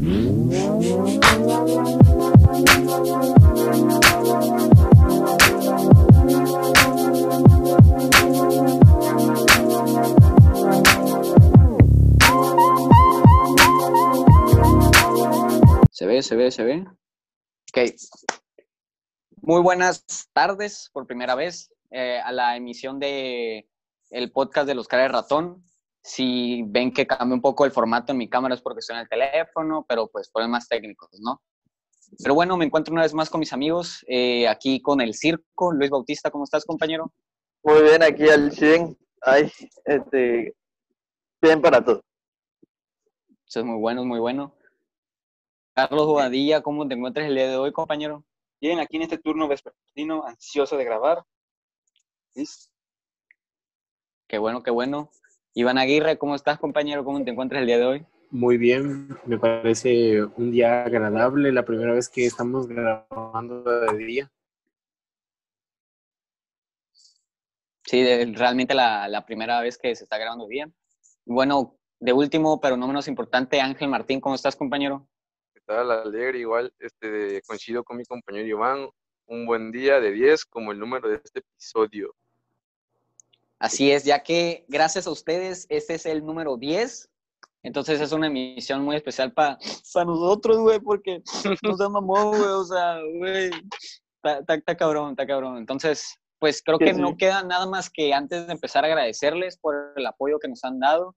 Se ve, se ve, se ve. Muy buenas tardes por primera vez eh, a la emisión de el podcast de los caras de ratón. Si ven que cambia un poco el formato en mi cámara es porque estoy en el teléfono, pero pues problemas técnicos, ¿no? Pero bueno, me encuentro una vez más con mis amigos, eh, aquí con el circo. Luis Bautista, ¿cómo estás, compañero? Muy bien, aquí al 100. Ay, este, bien para todo. Eso es muy bueno, es muy bueno. Carlos Bobadilla, ¿cómo te encuentras el día de hoy, compañero? Bien, aquí en este turno vespertino, ansioso de grabar. ¿Listo? Qué bueno, qué bueno. Iván Aguirre, ¿cómo estás, compañero? ¿Cómo te encuentras el día de hoy? Muy bien, me parece un día agradable, la primera vez que estamos grabando de día. Sí, de- realmente la, la primera vez que se está grabando bien. Bueno, de último, pero no menos importante, Ángel Martín, ¿cómo estás, compañero? ¿Qué tal? Alegre, igual, este, coincido con mi compañero Iván. Un buen día de 10 como el número de este episodio. Así es, ya que gracias a ustedes, este es el número 10. Entonces es una emisión muy especial para nosotros, güey, porque nos da mamón, güey, o sea, güey, está, cabrón, está cabrón. Entonces, pues creo que sí. no queda nada más que antes de empezar agradecerles por el apoyo que nos han dado,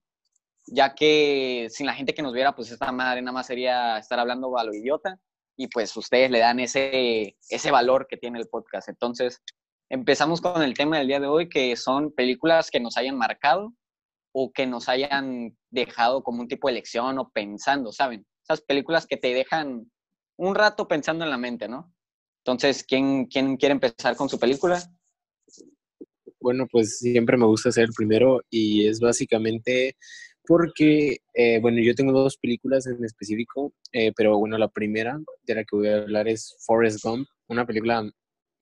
ya que sin la gente que nos viera, pues esta madre nada más sería estar hablando a lo idiota y pues ustedes le dan ese, ese valor que tiene el podcast. Entonces, empezamos con el tema del día de hoy, que son películas que nos hayan marcado o que nos hayan dejado como un tipo de lección o pensando, ¿saben? Esas películas que te dejan un rato pensando en la mente, ¿no? Entonces, ¿quién, quién quiere empezar con su película? Bueno, pues siempre me gusta ser el primero y es básicamente porque, eh, bueno, yo tengo dos películas en específico, eh, pero bueno, la primera de la que voy a hablar es Forrest Gump, una película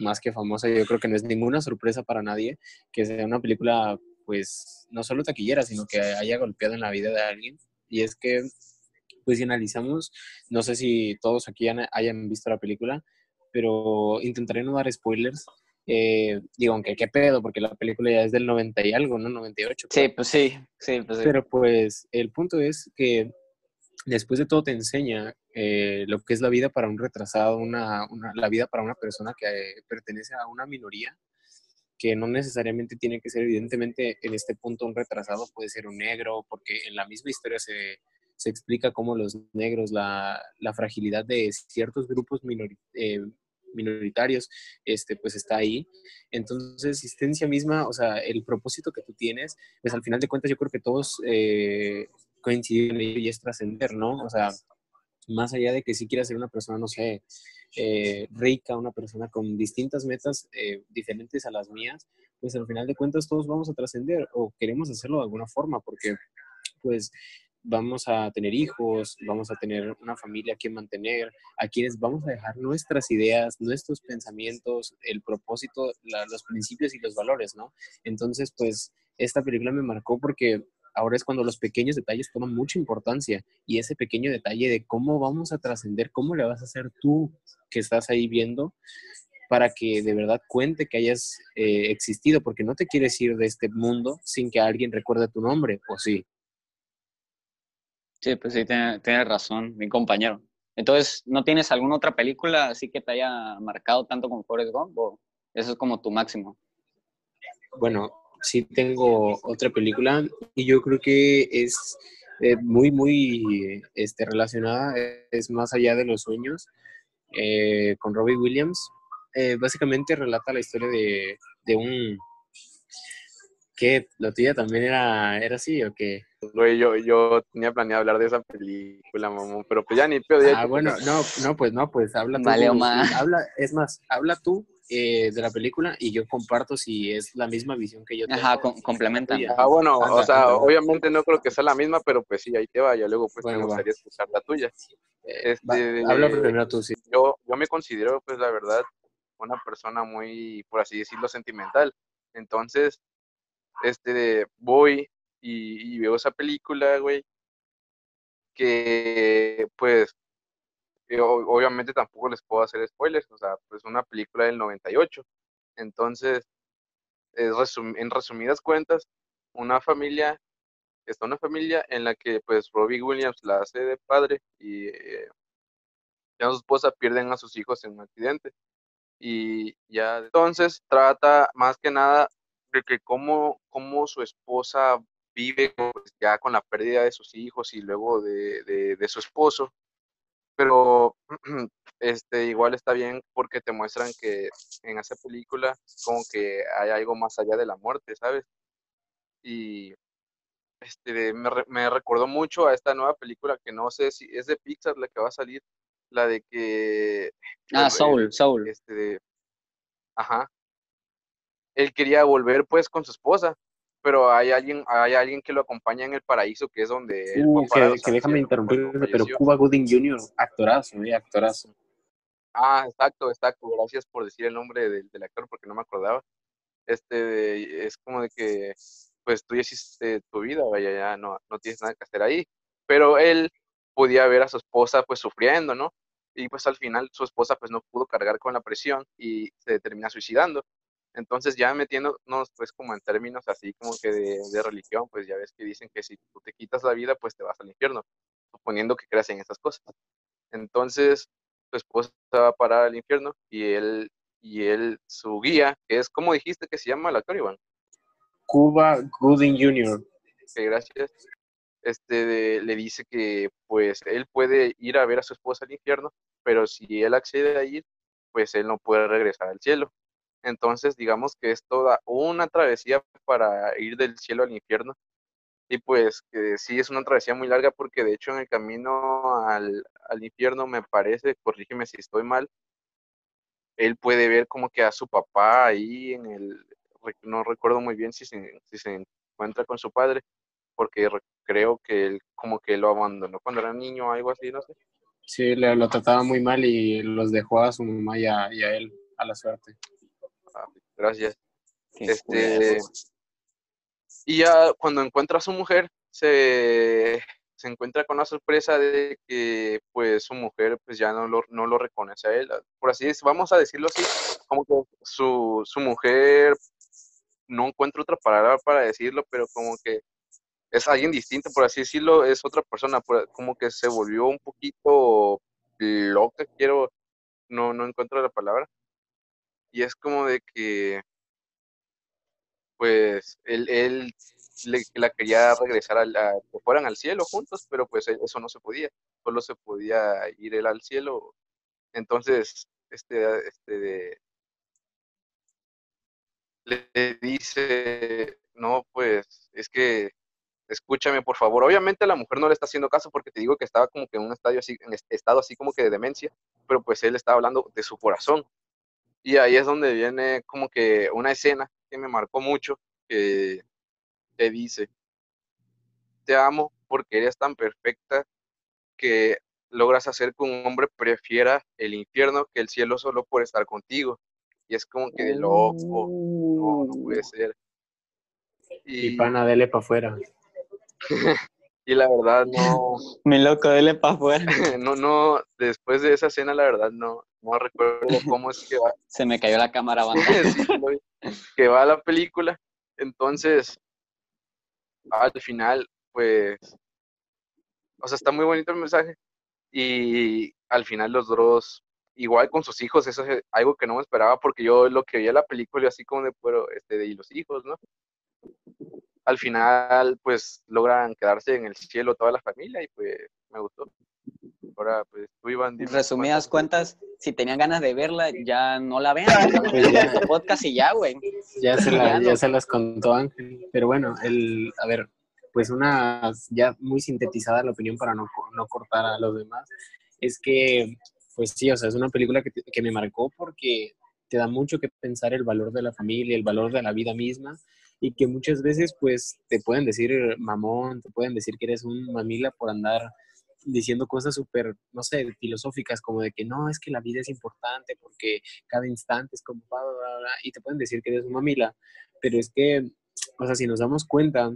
más que famosa, yo creo que no es ninguna sorpresa para nadie que sea una película, pues, no solo taquillera, sino que haya golpeado en la vida de alguien. Y es que, pues, si analizamos, no sé si todos aquí hayan visto la película, pero intentaré no dar spoilers. Eh, digo, aunque qué pedo, porque la película ya es del 90 y algo, ¿no? 98. Sí, pues sí, sí, pues sí. Pero pues el punto es que después de todo te enseña eh, lo que es la vida para un retrasado, una, una- la vida para una persona que pertenece a una minoría, que no necesariamente tiene que ser evidentemente en este punto un retrasado, puede ser un negro, porque en la misma historia se, se explica cómo los negros, la, la fragilidad de ciertos grupos minori- eh, minoritarios, este, pues está ahí. Entonces, existencia misma, o sea, el propósito que tú tienes, pues al final de cuentas yo creo que todos eh, coinciden y es trascender, ¿no? O sea, más allá de que si quieras ser una persona, no sé, eh, rica, una persona con distintas metas eh, diferentes a las mías, pues al final de cuentas todos vamos a trascender o queremos hacerlo de alguna forma, porque pues vamos a tener hijos, vamos a tener una familia que mantener, a quienes vamos a dejar nuestras ideas, nuestros pensamientos, el propósito, los principios y los valores, ¿no? Entonces, pues esta película me marcó porque ahora es cuando los pequeños detalles toman mucha importancia y ese pequeño detalle de cómo vamos a trascender, cómo le vas a hacer tú que estás ahí viendo para que de verdad cuente que hayas eh, existido, porque no te quieres ir de este mundo sin que alguien recuerde tu nombre, ¿o sí? Sí, pues sí, tiene- tienes razón, mi compañero. Entonces, ¿no tienes alguna otra película así que te haya marcado tanto como Forrest Gump? ¿O eso es como tu máximo? Bueno, sí tengo otra película y yo creo que es eh, muy, muy este, relacionada, es más allá de los sueños, eh, con Robbie Williams. Eh, básicamente relata la historia de, de un... ¿Qué? ¿La tuya también era, era así o qué? Güey, yo, yo tenía planeado hablar de esa película, mamón, pero pues ya ni pedo. Ah, bueno, no, no, pues no, pues habla tú. Vale, Omar. habla, es más, habla tú eh, de la película y yo comparto si es la misma visión que yo tengo. Ajá, com- complementan. Ah, bueno, o sea, anda, obviamente no creo que sea la misma, pero pues sí, ahí te va. Ya luego pues Bueno, me va. gustaría escuchar la tuya. Eh, va, Este, habla primero tú, sí. yo, yo me considero, pues, la verdad, una persona muy, por así decirlo, sentimental. Entonces, este, voy y, y veo esa película, güey, que pues eh, obviamente tampoco les puedo hacer spoilers, o sea, pues una película del 98. Entonces, es resum- en resumidas cuentas, una familia, está una familia en la que pues Robbie Williams la hace de padre y eh, ya su esposa pierden a sus hijos en un accidente. Y ya entonces trata más que nada de que cómo, cómo su esposa vive pues, ya con la pérdida de sus hijos y luego de, de- de su esposo. Pero este igual está bien porque te muestran que en esa película como que hay algo más allá de la muerte, ¿sabes? Y este me, me recordó mucho a esta nueva película que no sé si es de Pixar la que va a salir, la de que Ah, el- Soul, Soul. este de- ajá. Él quería volver pues con su esposa, pero hay alguien, hay alguien que lo acompaña en el paraíso, que es donde parar, que, que déjame cuando pero. Cuba Gooding Jr., actorazo, eh, actorazo. Ah, exacto, exacto. Gracias por decir el nombre del, del actor porque no me acordaba. Este es como de que pues tú ya hiciste tu vida, vaya, ya no, no tienes nada que hacer ahí. Pero él podía ver a su esposa pues sufriendo, ¿no? Y pues al final su esposa pues no pudo cargar con la presión y se termina suicidando. Entonces ya metiéndonos pues como en términos así como que de, de religión, pues ya ves que dicen que si tú te quitas la vida pues te vas al infierno, suponiendo que creas en esas cosas. Entonces su esposa va a parar al infierno y él, y él, su guía, que es, como dijiste que se llama el actor, Iván? Cuba Gooding Jr. Gracias. Este de- le dice que pues él puede ir a ver a su esposa al infierno, pero si él accede a ir, pues él no puede regresar al cielo. Entonces, digamos que es toda una travesía para ir del cielo al infierno. Y pues que sí es una travesía muy larga porque de hecho en el camino al, al infierno me parece, corrígeme si estoy mal, él puede ver como que a su papá ahí en el, no recuerdo muy bien si se, si se encuentra con su padre, porque re- creo que él como que lo abandonó cuando era niño o algo así, no sé. Sí, le- lo trataba muy mal y los dejó a su mamá y a, y a él a la suerte. Gracias. Qué Este, y ya cuando encuentra a su mujer, se, se encuentra con la sorpresa de que pues su mujer pues ya no lo, no lo reconoce a él. Por así decirlo, vamos a decirlo así, como que su, su mujer, no encuentro otra palabra para decirlo, pero como que es alguien distinto, por así decirlo, es otra persona, como que se volvió un poquito loca, quiero, no, no encuentro la palabra. Y es como de que pues él, él le- la quería regresar a, la- que fueran al cielo juntos, pero pues e- eso no se podía, solo se podía ir él al cielo. Entonces, este, este le dice, no, pues es que escúchame por favor. Obviamente la mujer no le está haciendo caso porque te digo que estaba como que en un estadio así, en estado así como que de demencia, pero pues él estaba hablando de su corazón. Y ahí es donde viene como que una escena que me marcó mucho, que te dice, te amo porque eres tan perfecta que logras hacer que un hombre prefiera el infierno que el cielo solo por estar contigo. Y es como que de loco, no, no puede ser. Y Y, pana, dele para afuera. y la verdad no, Mi loco, dele para afuera. no, no, después de esa escena la verdad no, no recuerdo cómo es que va, Se me cayó la cámara, banda. que va la película. Entonces, al final, pues, o sea, está muy bonito el mensaje. Y al final los dos, igual con sus hijos, eso es algo que no me esperaba porque yo lo que veía la película, así como de, pero, este, de y los hijos, ¿no? Al final, pues, logran quedarse en el cielo toda la familia y pues me gustó. Ahora, pues, tú, Iván, resumidas cuántas- cuentas, si tenían ganas de verla, ya no la vean. Pues ya. Podcast y ya, güey. Ya se, la- Ya se las contó Ángel. Pero bueno, el, a ver, pues una ya muy sintetizada la opinión para no, no cortar a los demás, es que, pues sí, o sea, es una película que, que me marcó porque te da mucho que pensar el valor de la familia, el valor de la vida misma, y que muchas veces, pues, te pueden decir mamón, te pueden decir que eres un mamila por andar diciendo cosas súper, no sé, filosóficas, como de que no, es que la vida es importante porque cada instante es como, bla, bla, bla, y te pueden decir que eres un mamila, pero es que, o sea, si nos damos cuenta,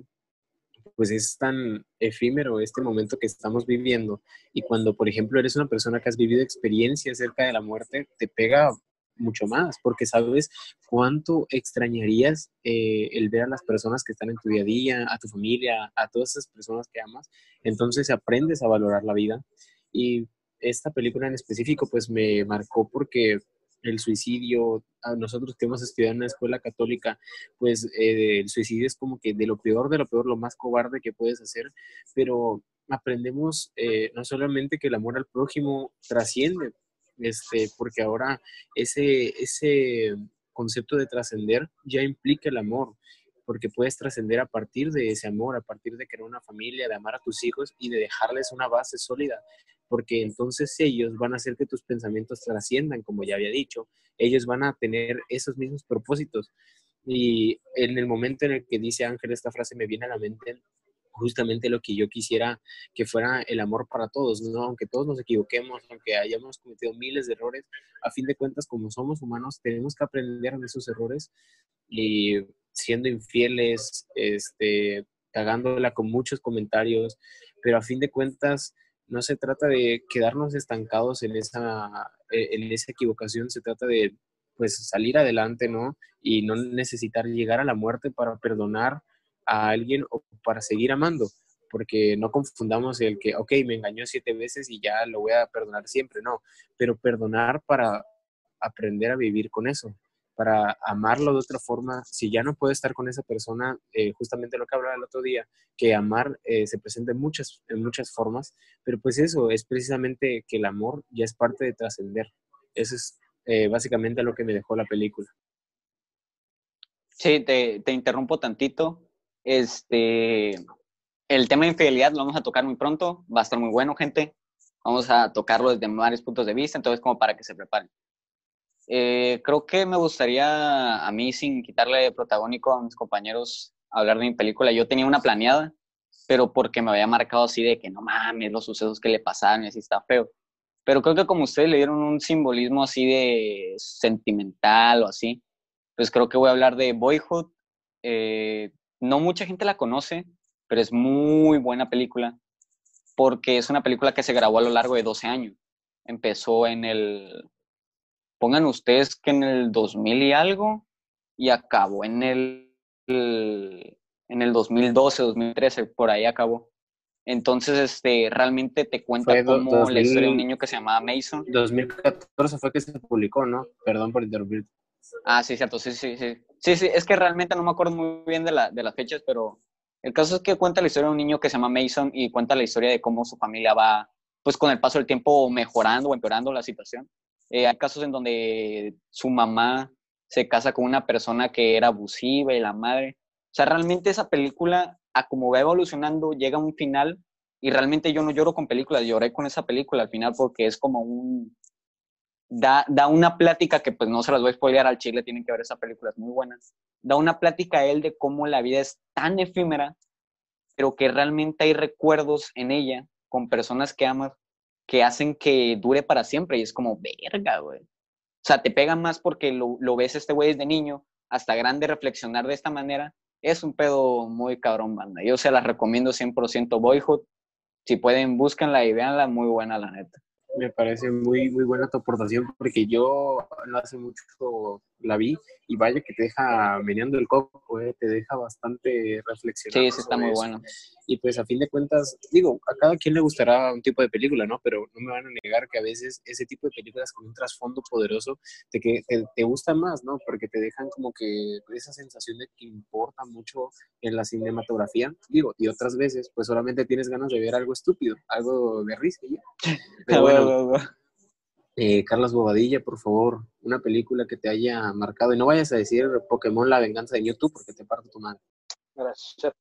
pues es tan efímero este momento que estamos viviendo y cuando, por ejemplo, eres una persona que has vivido experiencias acerca de la muerte, te pega mucho más, porque sabes cuánto extrañarías eh, el ver a las personas que están en tu día a día, a tu familia, a todas esas personas que amas. Entonces aprendes a valorar la vida. Y esta película en específico, pues me marcó porque el suicidio, a nosotros que hemos estudiado en una escuela católica, pues eh, el suicidio es como que de lo peor, de lo peor, lo más cobarde que puedes hacer, pero aprendemos eh, no solamente que el amor al prójimo trasciende, este, porque ahora ese, ese concepto de trascender ya implica el amor, porque puedes trascender a partir de ese amor, a partir de crear una familia, de amar a tus hijos y de dejarles una base sólida, porque entonces ellos van a hacer que tus pensamientos trasciendan, como ya había dicho, ellos van a tener esos mismos propósitos. Y en el momento en el que dice Ángel esta frase me viene a la mente justamente lo que yo quisiera que fuera el amor para todos, ¿no? Aunque todos nos equivoquemos, aunque hayamos cometido miles de errores, a fin de cuentas, como somos humanos, tenemos que aprender de esos errores y siendo infieles, este, cagándola con muchos comentarios, pero a fin de cuentas no se trata de quedarnos estancados en esa, en esa equivocación, se trata de pues salir adelante, ¿no? Y no necesitar llegar a la muerte para perdonar a alguien o para seguir amando, porque no confundamos el que, ok, me engañó siete veces y ya lo voy a perdonar siempre, no, pero perdonar para aprender a vivir con eso, para amarlo de otra forma, si ya no puede estar con esa persona, eh, justamente lo que hablaba el otro día, que amar eh, se presenta en muchas, en muchas formas, pero pues eso es precisamente que el amor ya es parte de trascender. Eso es eh, básicamente lo que me dejó la película. Sí, te, te interrumpo tantito. Este, el tema de infidelidad lo vamos a tocar muy pronto, va a estar muy bueno, gente. Vamos a tocarlo desde varios puntos de vista, entonces como para que se preparen. Eh, creo que me gustaría a mí, sin quitarle protagónico a mis compañeros, hablar de mi película. Yo tenía una planeada, pero porque me había marcado así de que no mames, los sucesos que le pasaron y así está feo. Pero creo que como ustedes le dieron un simbolismo así de sentimental o así, pues creo que voy a hablar de Boyhood. Eh, no mucha gente la conoce, pero es muy buena película porque es una película que se grabó a lo largo de 12 años. Empezó en el, pongan ustedes que en el 2000 y algo, y acabó en el, en el 2012, 2013, por ahí acabó. Entonces, este, realmente te cuenta cómo la historia de un niño que se llamaba Mason. 2014 fue que se publicó, ¿no? Perdón por interrumpir. Ah, sí, cierto, sí, sí, sí. Sí, sí, es que realmente no me acuerdo muy bien de, la, de las fechas, pero el caso es que cuenta la historia de un niño que se llama Mason y cuenta la historia de cómo su familia va, pues con el paso del tiempo, mejorando o empeorando la situación. Eh, hay casos en donde su mamá se casa con una persona que era abusiva y la madre. O sea, realmente esa película, a como va evolucionando, llega a un final y realmente yo no lloro con películas, lloré con esa película al final porque es como un, da, da una plática que pues no se las voy a spoilear al chile, tienen que ver esa película, es muy buena. Da una plática a él de cómo la vida es tan efímera, pero que realmente hay recuerdos en ella con personas que amas que hacen que dure para siempre y es como, verga, güey. O sea, te pega más porque lo, lo ves este güey desde niño hasta grande reflexionar de esta manera. Es un pedo muy cabrón, banda. Yo se las recomiendo 100% Boyhood. Si pueden, búsquenla y véanla, muy buena, la neta me parece muy, muy buena tu aportación porque yo no hace mucho la vi y vaya que te deja meneando el coco, eh, te deja bastante reflexionando. Sí, sí, está muy bueno. Y pues a fin de cuentas, digo, a cada quien le gustará un tipo de película, ¿no? Pero no me van a negar que a veces ese tipo de películas con un trasfondo poderoso te, que, te, te gustan más, ¿no? Porque te dejan como que esa sensación de que importa mucho en la cinematografía, digo, y otras veces pues solamente tienes ganas de ver algo estúpido, algo de risa ya. Pero bueno, eh, Carlos Bobadilla, por favor, una película que te haya marcado. Y no vayas a decir Pokémon La Venganza de YouTube porque te parto tu madre. Gracias.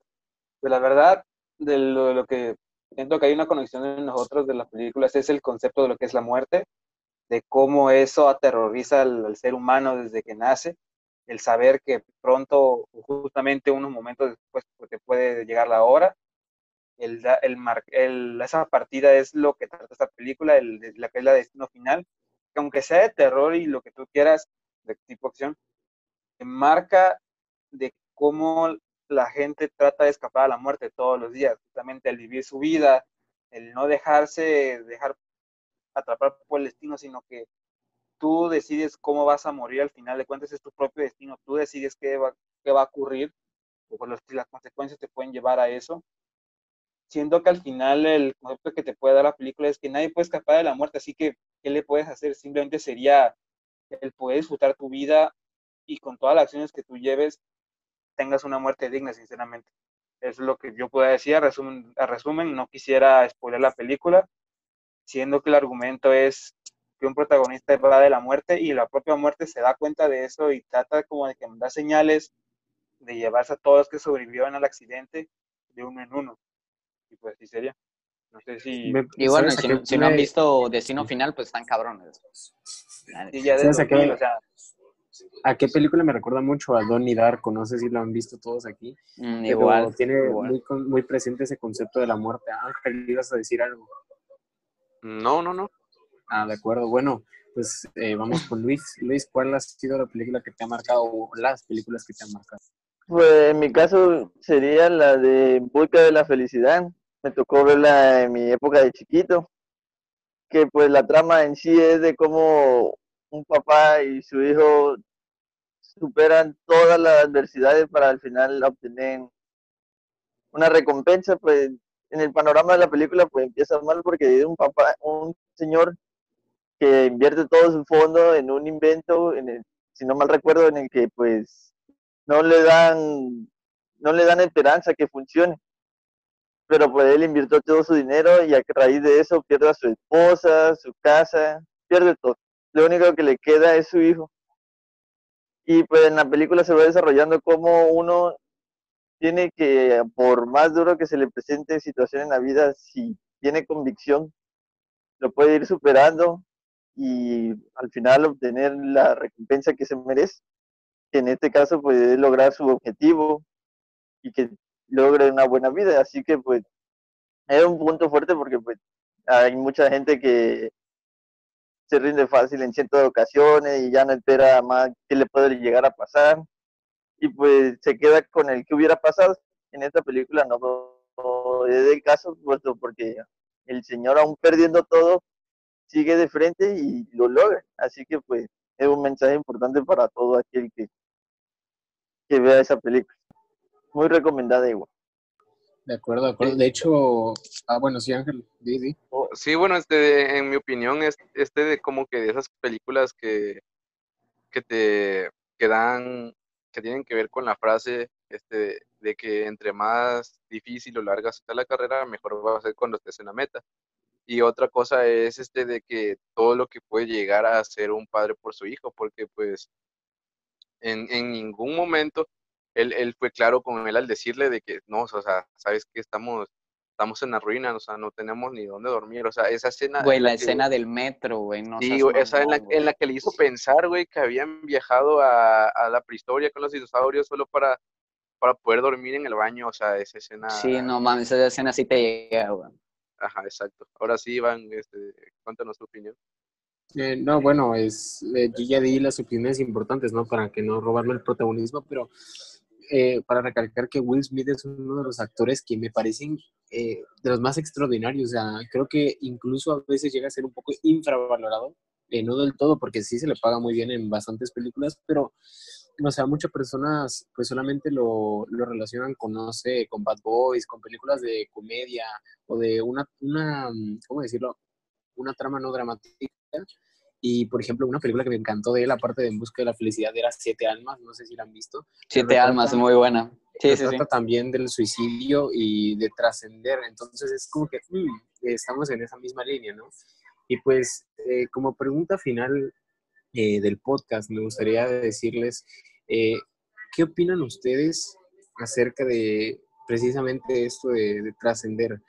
De la verdad, de lo, que siento que hay una conexión en nosotros de las películas es el concepto de lo que es la muerte, de cómo eso aterroriza al, ser humano desde que nace, el saber que pronto, justamente unos momentos después, pues, te puede llegar la hora el, el, el, esa partida es lo que trata esta película, el, la que es la destino final, que aunque sea de terror y lo que tú quieras, de tipo acción, marca de cómo la gente trata de escapar a la muerte todos los días, justamente el vivir su vida, el no dejarse dejar atrapar por el destino, sino que tú decides cómo vas a morir al final de cuentas, es tu propio destino, tú decides qué va, qué va a ocurrir, o por las consecuencias te pueden llevar a eso. Siento que al final el concepto que te puede dar la película es que nadie puede escapar de la muerte, así que, ¿qué le puedes hacer? Simplemente sería el poder disfrutar tu vida y con todas las acciones que tú lleves, tengas una muerte digna, sinceramente. Es lo que yo puedo decir a resumen, a no quisiera spoiler la película, siendo que el argumento es que un protagonista va de la muerte y la propia muerte se da cuenta de eso y trata como de que da señales de llevarse a todos los que sobrevivieron al accidente de uno en uno. Y pues así sería. No sé si... y bueno, si, no han visto Destino Final, pues están cabrones. Y ya de o sea, ¿A qué película me recuerda mucho? A Donnie Darko, no sé si lo han visto todos aquí. Mm, igual. Tiene Muy, muy presente ese concepto de la muerte. Ángel, ¿ibas a decir algo? No, no, no. Ah, de acuerdo. Bueno, pues eh, vamos con Luis. Luis, ¿cuál ha sido la película que te ha marcado o las películas que te han marcado? Pues en mi caso sería la de Busca de la Felicidad. Me tocó verla en mi época de chiquito. Que pues la trama en sí es de cómo un papá y su hijo superan todas las adversidades para al final obtener una recompensa, pues en el panorama de la película pues empieza mal porque es un papá, un señor que invierte todo su fondo en un invento, en el, si no mal recuerdo, en el que pues no le dan, no le dan esperanza que funcione. Pero pues él invirtió todo su dinero y a raíz de eso pierde a su esposa, su casa, pierde todo lo único que le queda es su hijo. Y pues en la película se va desarrollando como uno tiene que, por más duro que se le presente situación en la vida, si tiene convicción, lo puede ir superando y al final obtener la recompensa que se merece, que en este caso puede lograr su objetivo y que logre una buena vida. Así que pues es un punto fuerte porque pues hay mucha gente que se rinde fácil en ciertas ocasiones y ya no espera más qué le puede llegar a pasar. Y pues se queda con el que hubiera pasado. En esta película no, es el caso, puesto porque el señor aún perdiendo todo, sigue de frente y lo logra. Así que pues es un mensaje importante para todo aquel que, que vea esa película. Muy recomendada igual. De acuerdo, de acuerdo. De hecho, ah, bueno, sí, Ángel, di, oh, Sí, bueno, este, en mi opinión, es este de como que de esas películas que, que te que dan, que tienen que ver con la frase este, de que entre más difícil o larga sea la carrera, mejor va a ser cuando estés en la meta. Y otra cosa es este de que todo lo que puede llegar a ser un padre por su hijo, porque pues en, en ningún momento él, él fue claro con él al decirle de que no, o sea, sabes que estamos, estamos en la ruina, o sea, no tenemos ni dónde dormir, o sea, esa escena... Güey, la escena del metro, güey, no Sí, esa en la, en la que le hizo pensar, güey, que habían viajado a, a la prehistoria con los dinosaurios solo para, para poder dormir en el baño, o sea, esa escena... Sí, no mames, esa escena sí te llega, güey. Ajá, exacto. Ahora sí, Iván, este, cuéntanos tu opinión. Eh, no, bueno, es, eh, yo ya di las opiniones importantes, ¿no? Para que no robarme el protagonismo, pero eh, para recalcar que Will Smith es uno de los actores que me parecen eh, de los más extraordinarios. O sea, creo que incluso a veces llega a ser un poco infravalorado, eh, no del todo, porque sí se le paga muy bien en bastantes películas, pero, o sea, muchas personas pues solamente lo, lo relacionan con, no sé, con Bad Boys, con películas de comedia o de una, una ¿cómo decirlo? Una trama no dramática y, por ejemplo, una película que me encantó de él, aparte de En Busca de la Felicidad, era Siete Almas, no sé si la han visto. Siete Almas, muy buena. Sí, se trata también del suicidio y de trascender, entonces es como que mm, estamos en esa misma línea, ¿no? Y pues, eh, como pregunta final eh, del podcast, me gustaría decirles, eh, ¿qué opinan ustedes acerca de precisamente esto de, de trascender?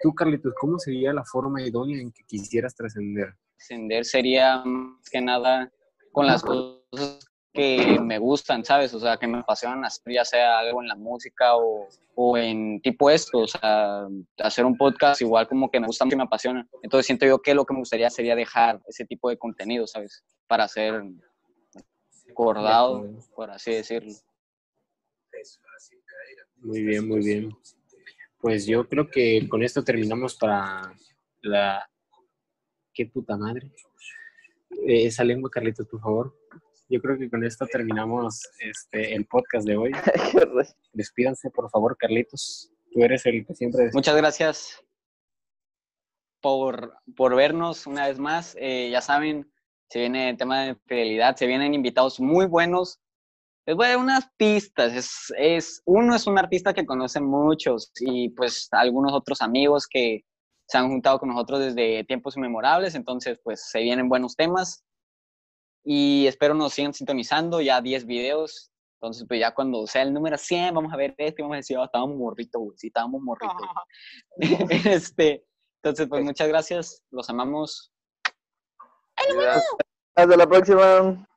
Tú, Carlitos, ¿cómo sería la forma idónea en que quisieras trascender? Ascender sería más que nada con las cosas que me gustan, ¿sabes? O sea, que me apasionan hacer, ya sea algo en la música o, o, en tipo esto, o sea, hacer un podcast igual como que me gusta mucho y me apasiona. Entonces siento yo que lo que me gustaría sería dejar ese tipo de contenido, ¿sabes? Para ser recordado, por así decirlo. Muy bien, muy bien. Pues yo creo que con esto terminamos para la... ¡Qué puta madre! Eh, esa lengua, Carlitos, por favor. Yo creo que con esto terminamos este, el podcast de hoy. Despídanse, por favor, Carlitos. Tú eres el que siempre... Muchas gracias por, por vernos una vez más. Eh, ya saben, se viene el tema de fidelidad, se vienen invitados muy buenos. Les voy a dar unas pistas. Es, es, uno es un artista que conocen muchos y pues algunos otros amigos que se han juntado con nosotros desde tiempos inmemorables. Entonces, pues se vienen buenos temas. Y espero nos sigan sintonizando, ya 10 videos. Entonces, pues ya cuando sea el número 100, vamos a ver este y vamos a decir, oh, estábamos morrito, güey. Sí, estábamos morrito. este, entonces, pues muchas gracias. Los amamos. Hasta la próxima.